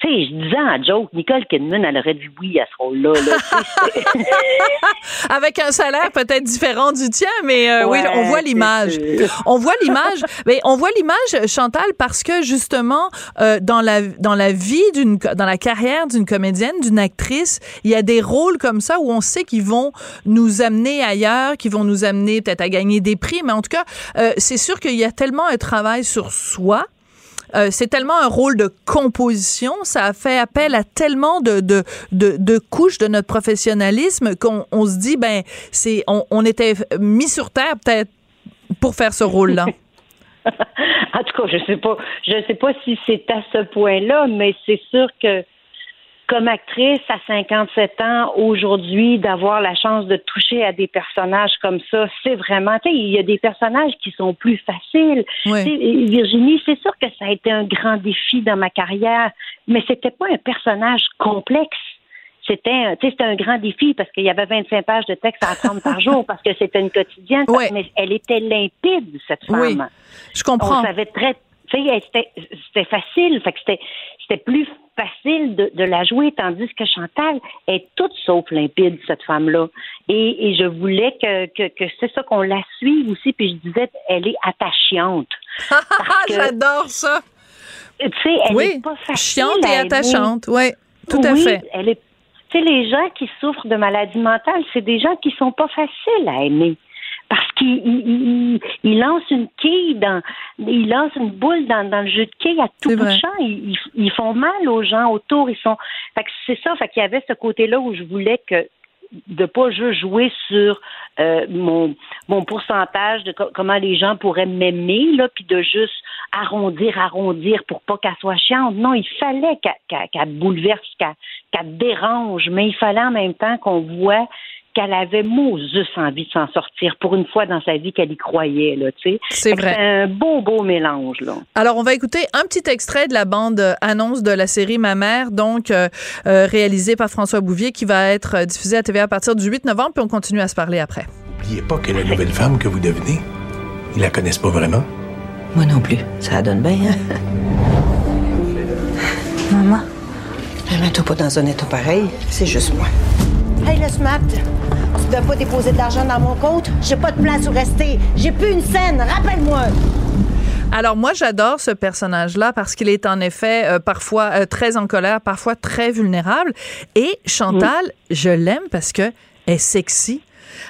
tu sais, je disais en joke, Nicole Kidman, elle aurait dit oui à ce rôle-là. Avec un salaire peut-être différent du tien, mais euh, oui, on voit l'image. On voit l'image. mais on voit l'image, Chantal, parce que justement, euh, dans la dans la vie d'une, dans la carrière d'une comédienne, d'une actrice, il y a des rôles comme ça où on sait qu'ils vont nous amener ailleurs, qu'ils vont nous amener peut-être à gagner des prix, mais en tout cas, euh, c'est sûr qu'il y a tellement un travail sur soi euh, c'est tellement un rôle de composition, ça a fait appel à tellement de, de, de, couches de notre professionnalisme qu'on on se dit, ben, c'est, on, on était mis sur terre peut-être pour faire ce rôle-là. en tout cas, je sais pas, je sais pas si c'est à ce point-là, mais c'est sûr que comme actrice à 57 ans aujourd'hui, d'avoir la chance de toucher à des personnages comme ça, c'est vraiment, tu sais, il y a des personnages qui sont plus faciles. Virginie, c'est sûr que ça a été un grand défi dans ma carrière, mais c'était pas un personnage complexe. C'était, c'était un grand défi parce qu'il y avait 25 pages de texte à apprendre par jour parce que c'était une quotidienne, mais elle était limpide, cette femme. je comprends. On savait très Tu sais, c'était, c'était facile. Fait que c'était, c'était plus facile de, de, la jouer, tandis que Chantal est toute sauf limpide, cette femme-là. Et, et je voulais que, que, que c'est ça qu'on la suive aussi, puis je disais, elle est attachante. J'adore ça! Tu sais, elle oui, est pas facile chiante et attachante, oui, tout à oui, fait. Elle est, tu sais, les gens qui souffrent de maladie mentale, c'est des gens qui sont pas faciles à aimer parce qu'ils il, il, lancent une quille dans, ils lancent une boule dans, dans le jeu de quille à tout bout de champ. Ils, ils, font mal aux gens autour. Ils sont, fait que c'est ça. Fait qu'il y avait ce côté-là où je voulais que de pas juste jouer sur euh, mon mon pourcentage de co comment les gens pourraient m'aimer là puis de juste arrondir arrondir pour pas qu'elle soit chiante non il fallait qu'elle qu qu bouleverse qu'elle qu dérange mais il fallait en même temps qu'on voit qu'elle avait Moses envie de s'en sortir pour une fois dans sa vie qu'elle y croyait là, tu sais. C'est vrai. C'est un beau beau mélange là. Alors on va écouter un petit extrait de la bande annonce de la série Ma mère donc euh, euh, réalisée par François Bouvier qui va être diffusée à TVA à partir du 8 novembre puis on continue à se parler après. N'oubliez pas que la nouvelle femme que vous devenez, ils la connaissent pas vraiment. Moi non plus. Ça donne bien. Hein? Maman, mets-toi pas dans un état pareil. C'est juste moi. Hey, le SMAT, tu dois pas déposer de l'argent dans mon compte? J'ai pas de place où rester. J'ai plus une scène. Rappelle-moi. Alors moi j'adore ce personnage-là parce qu'il est en effet euh, parfois euh, très en colère, parfois très vulnérable. Et Chantal, mmh. je l'aime parce que elle est sexy.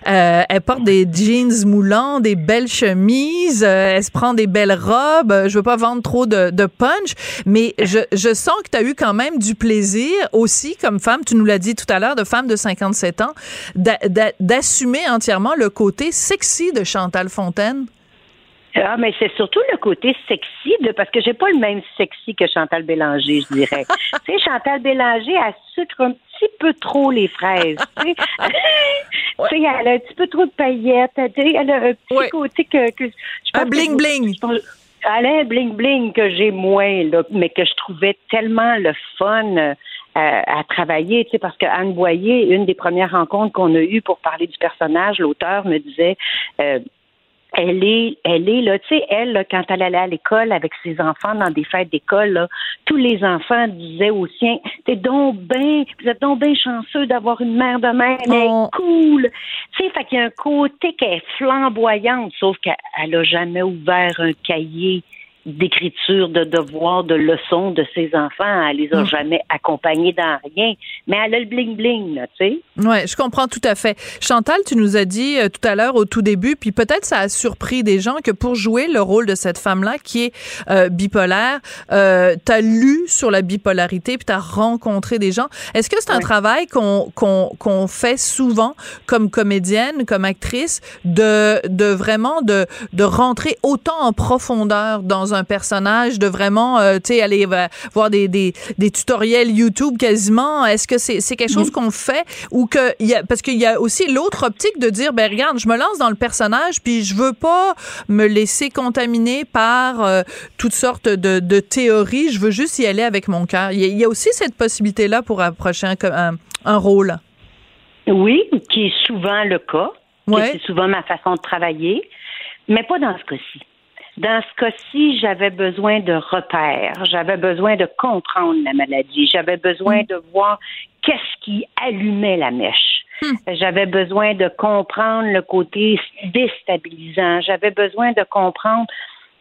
Euh, elle porte des jeans moulants, des belles chemises, euh, elle se prend des belles robes. Je veux pas vendre trop de, de punch, mais je, je sens que tu as eu quand même du plaisir aussi comme femme, tu nous l'as dit tout à l'heure, de femme de 57 ans, d'assumer entièrement le côté sexy de Chantal Fontaine. Ah, mais c'est surtout le côté sexy de parce que j'ai pas le même sexy que Chantal Bélanger, je dirais. tu sais, Chantal Bélanger, elle sucre un petit peu trop les fraises. Tu sais, ouais. elle a un petit peu trop de paillettes. Elle a un petit ouais. côté que, que je un bling que, bling. Je pense, elle a un bling bling que j'ai moins là, mais que je trouvais tellement le fun. Euh, à, à, travailler, tu sais, parce que Anne Boyer, une des premières rencontres qu'on a eues pour parler du personnage, l'auteur me disait, euh, elle est, elle est là, tu sais, elle, là, quand elle allait à l'école avec ses enfants dans des fêtes d'école, tous les enfants disaient aux siens, t'es donc bien, vous êtes donc bien chanceux d'avoir une mère de même, elle est cool. Tu sais, fait qu'il y a un côté qui est flamboyante, sauf qu'elle a jamais ouvert un cahier d'écriture, de devoirs, de leçons de ses enfants. Elle les a mmh. jamais accompagnés dans rien. Mais elle a le bling-bling, tu sais. Oui, je comprends tout à fait. Chantal, tu nous as dit euh, tout à l'heure, au tout début, puis peut-être ça a surpris des gens que pour jouer le rôle de cette femme-là qui est euh, bipolaire, euh, tu as lu sur la bipolarité, puis tu as rencontré des gens. Est-ce que c'est un oui. travail qu'on qu'on qu'on fait souvent comme comédienne, comme actrice, de, de vraiment de, de rentrer autant en profondeur dans un personnage, de vraiment, euh, tu sais, aller euh, voir des, des, des, tutoriels YouTube quasiment. Est-ce que c'est c'est quelque chose qu'on fait? Ou que y a, parce qu'il y a aussi l'autre optique de dire, ben regarde, je me lance dans le personnage, puis je veux pas me laisser contaminer par euh, toutes sortes de, de, théories. Je veux juste y aller avec mon cœur. Il, y a aussi cette possibilité-là pour approcher un, un, un, rôle. Oui, qui est souvent le cas. Ouais. C'est souvent ma façon de travailler, mais pas dans ce cas-ci. Dans ce cas-ci, j'avais besoin de repères, j'avais besoin de comprendre la maladie, j'avais besoin de voir qu'est-ce qui allumait la mèche. Mmh. J'avais besoin de comprendre le côté déstabilisant, j'avais besoin de comprendre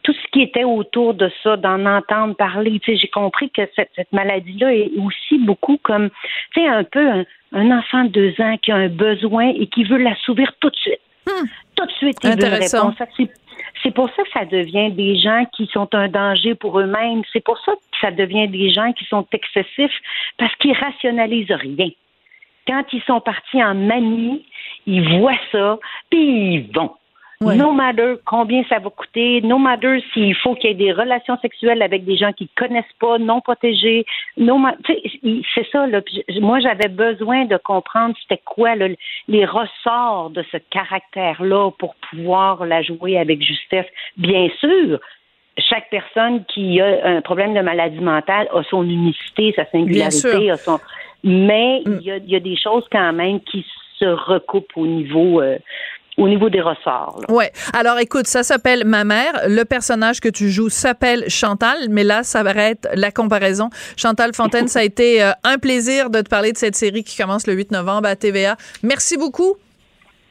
tout ce qui était autour de ça, d'en entendre parler. Tu sais, j'ai compris que cette, cette maladie-là est aussi beaucoup comme, tu sais, un peu un, un, enfant de deux ans qui a un besoin et qui veut l'assouvir tout de suite. Mmh. Tout de suite, il veut une réponse. C'est pour ça que ça devient des gens qui sont un danger pour eux-mêmes. C'est pour ça que ça devient des gens qui sont excessifs parce qu'ils rationalisent rien. Quand ils sont partis en manie, ils voient ça, puis ils vont. No matter combien ça va coûter, no matter s'il faut qu'il y ait des relations sexuelles avec des gens qui ne connaissent pas, non protégés, no c'est ça. Là. Moi, j'avais besoin de comprendre c'était quoi là, les ressorts de ce caractère-là pour pouvoir la jouer avec justesse. Bien sûr, chaque personne qui a un problème de maladie mentale a son unicité, sa singularité, a son. Mais mm. il, y y a des choses quand même qui se recoupent au niveau. Euh, au niveau des ressorts. là. Ouais. Alors écoute, ça s'appelle Ma mère. Le personnage que tu joues s'appelle Chantal, mais là, ça être la comparaison. Chantal Fontaine, ça a été euh, un plaisir de te parler de cette série qui commence le 8 novembre à TVA. Merci beaucoup.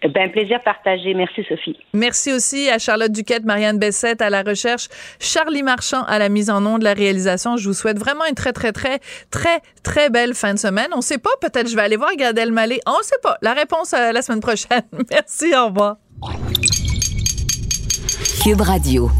Ben, plaisir partagé. Merci, Sophie. Merci aussi à Charlotte Duquette, Marianne Bessette à la recherche, Charlie Marchand à la mise en nom de la réalisation. Je vous souhaite vraiment une très, très, très, très, très belle fin de semaine. On sait pas, peut-être je vais aller voir Gad Elmaleh. On sait pas. La réponse euh, la semaine prochaine. Merci, au revoir. Cube Radio.